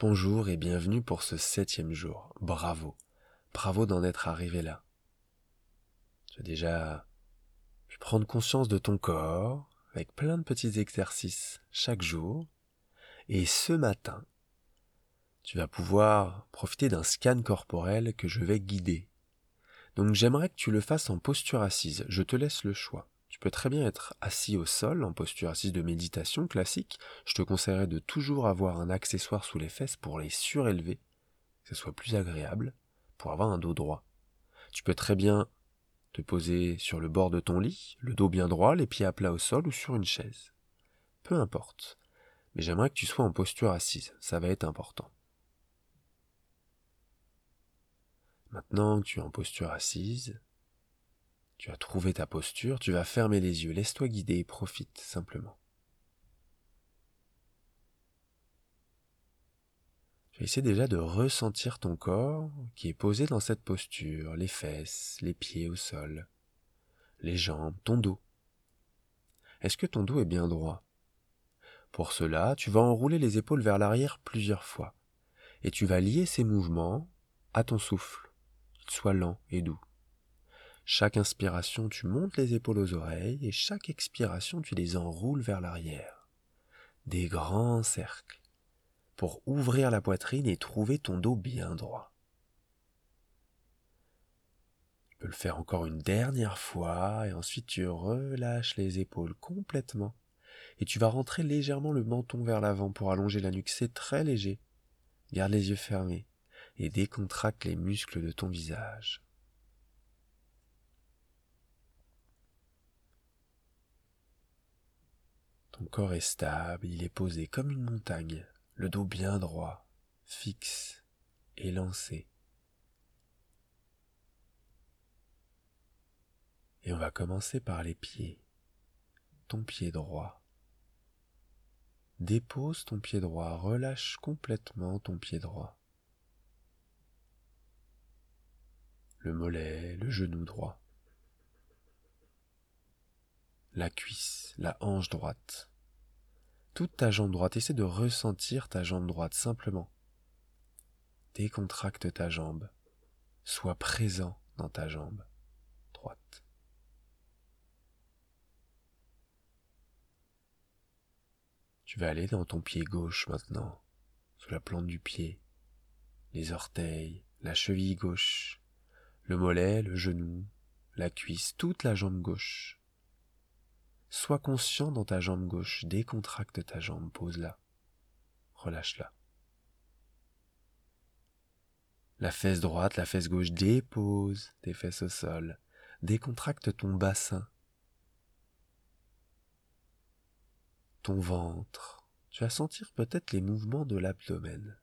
Bonjour et bienvenue pour ce septième jour. Bravo. Bravo d'en être arrivé là. Tu as déjà pu prendre conscience de ton corps avec plein de petits exercices chaque jour. Et ce matin, tu vas pouvoir profiter d'un scan corporel que je vais guider. Donc j'aimerais que tu le fasses en posture assise. Je te laisse le choix. Tu peux très bien être assis au sol en posture assise de méditation classique. Je te conseillerais de toujours avoir un accessoire sous les fesses pour les surélever, que ce soit plus agréable, pour avoir un dos droit. Tu peux très bien te poser sur le bord de ton lit, le dos bien droit, les pieds à plat au sol ou sur une chaise. Peu importe. Mais j'aimerais que tu sois en posture assise, ça va être important. Maintenant que tu es en posture assise, tu as trouvé ta posture, tu vas fermer les yeux, laisse-toi guider profite simplement. Tu vas essayer déjà de ressentir ton corps qui est posé dans cette posture, les fesses, les pieds au sol, les jambes, ton dos. Est-ce que ton dos est bien droit? Pour cela, tu vas enrouler les épaules vers l'arrière plusieurs fois, et tu vas lier ces mouvements à ton souffle, qu'il soit lent et doux. Chaque inspiration, tu montes les épaules aux oreilles et chaque expiration, tu les enroules vers l'arrière. Des grands cercles pour ouvrir la poitrine et trouver ton dos bien droit. Tu peux le faire encore une dernière fois et ensuite tu relâches les épaules complètement et tu vas rentrer légèrement le menton vers l'avant pour allonger la nuque. C'est très léger. Garde les yeux fermés et décontracte les muscles de ton visage. Corps est stable, il est posé comme une montagne, le dos bien droit, fixe, élancé. Et on va commencer par les pieds. Ton pied droit. Dépose ton pied droit, relâche complètement ton pied droit. Le mollet, le genou droit. La cuisse, la hanche droite toute ta jambe droite. Essaie de ressentir ta jambe droite simplement. Décontracte ta jambe. Sois présent dans ta jambe droite. Tu vas aller dans ton pied gauche maintenant, sous la plante du pied, les orteils, la cheville gauche, le mollet, le genou, la cuisse, toute la jambe gauche. Sois conscient dans ta jambe gauche, décontracte ta jambe, pose-la, relâche-la. La fesse droite, la fesse gauche, dépose tes fesses au sol, décontracte ton bassin, ton ventre. Tu vas sentir peut-être les mouvements de l'abdomen.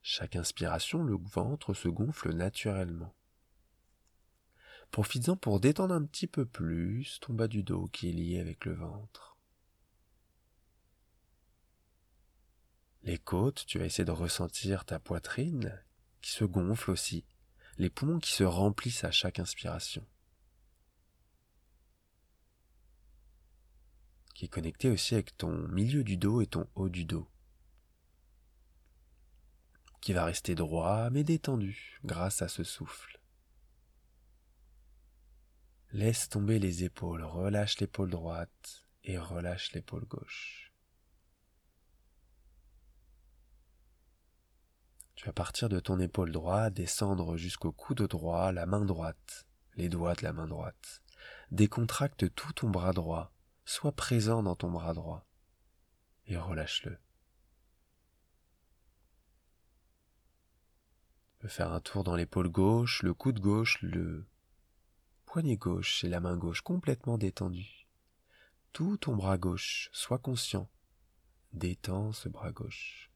Chaque inspiration, le ventre se gonfle naturellement. Profites-en pour détendre un petit peu plus ton bas du dos qui est lié avec le ventre. Les côtes, tu vas essayer de ressentir ta poitrine qui se gonfle aussi, les poumons qui se remplissent à chaque inspiration. qui est connecté aussi avec ton milieu du dos et ton haut du dos, qui va rester droit mais détendu grâce à ce souffle. Laisse tomber les épaules, relâche l'épaule droite et relâche l'épaule gauche. Tu vas partir de ton épaule droite, descendre jusqu'au coude droit, la main droite, les doigts de la main droite. Décontracte tout ton bras droit, sois présent dans ton bras droit et relâche-le. Tu peux faire un tour dans l'épaule gauche, le coude gauche, le poignet gauche et la main gauche complètement détendue. Tout ton bras gauche, sois conscient. Détends ce bras gauche.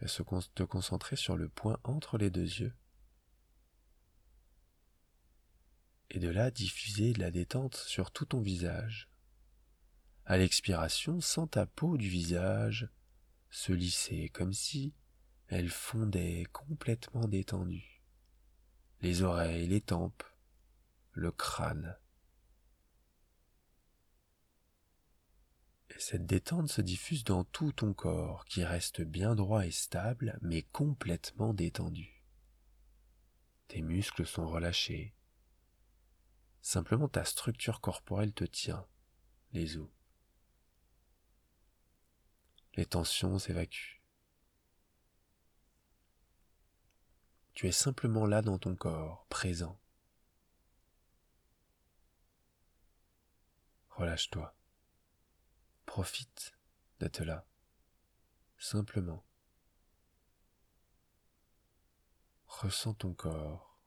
Tu te concentrer sur le point entre les deux yeux. Et de là diffuser la détente sur tout ton visage. À l'expiration, sens ta peau du visage se lisser comme si elle fondait complètement détendue. Les oreilles, les tempes, le crâne. Et cette détente se diffuse dans tout ton corps qui reste bien droit et stable mais complètement détendu. Tes muscles sont relâchés. Simplement ta structure corporelle te tient, les os. Les tensions s'évacuent. Tu es simplement là dans ton corps, présent. Relâche-toi. Profite d'être là. Simplement. Ressens ton corps,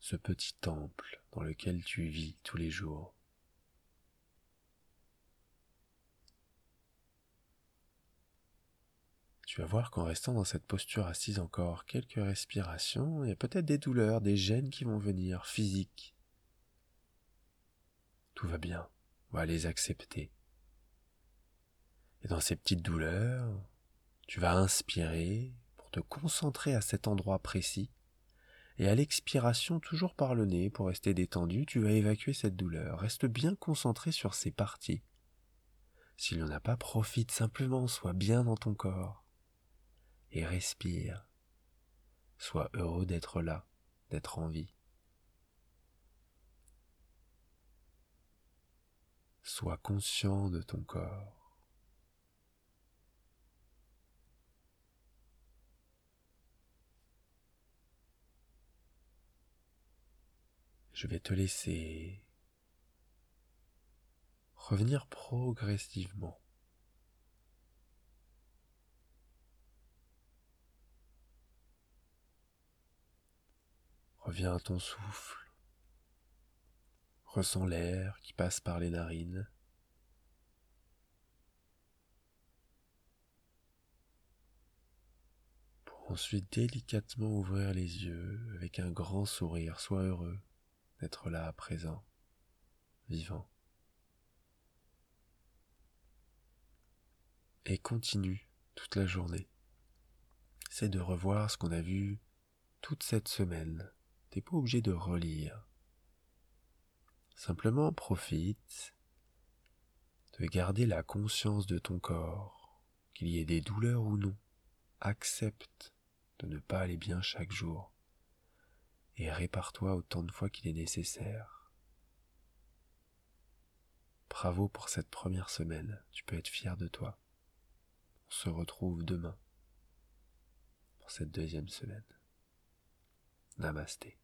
ce petit temple dans lequel tu vis tous les jours. Tu vas voir qu'en restant dans cette posture assise encore quelques respirations, il y a peut-être des douleurs, des gènes qui vont venir, physiques. Tout va bien, on va les accepter. Et dans ces petites douleurs, tu vas inspirer pour te concentrer à cet endroit précis. Et à l'expiration, toujours par le nez, pour rester détendu, tu vas évacuer cette douleur. Reste bien concentré sur ces parties. S'il n'y en a pas, profite simplement, sois bien dans ton corps et respire. Sois heureux d'être là, d'être en vie. Sois conscient de ton corps. Je vais te laisser revenir progressivement Reviens à ton souffle. Ressens l'air qui passe par les narines. Pour ensuite délicatement ouvrir les yeux avec un grand sourire. Sois heureux d'être là à présent, vivant. Et continue toute la journée. C'est de revoir ce qu'on a vu toute cette semaine T'es pas obligé de relire. Simplement profite de garder la conscience de ton corps, qu'il y ait des douleurs ou non. Accepte de ne pas aller bien chaque jour et répare-toi autant de fois qu'il est nécessaire. Bravo pour cette première semaine, tu peux être fier de toi. On se retrouve demain pour cette deuxième semaine. Namasté.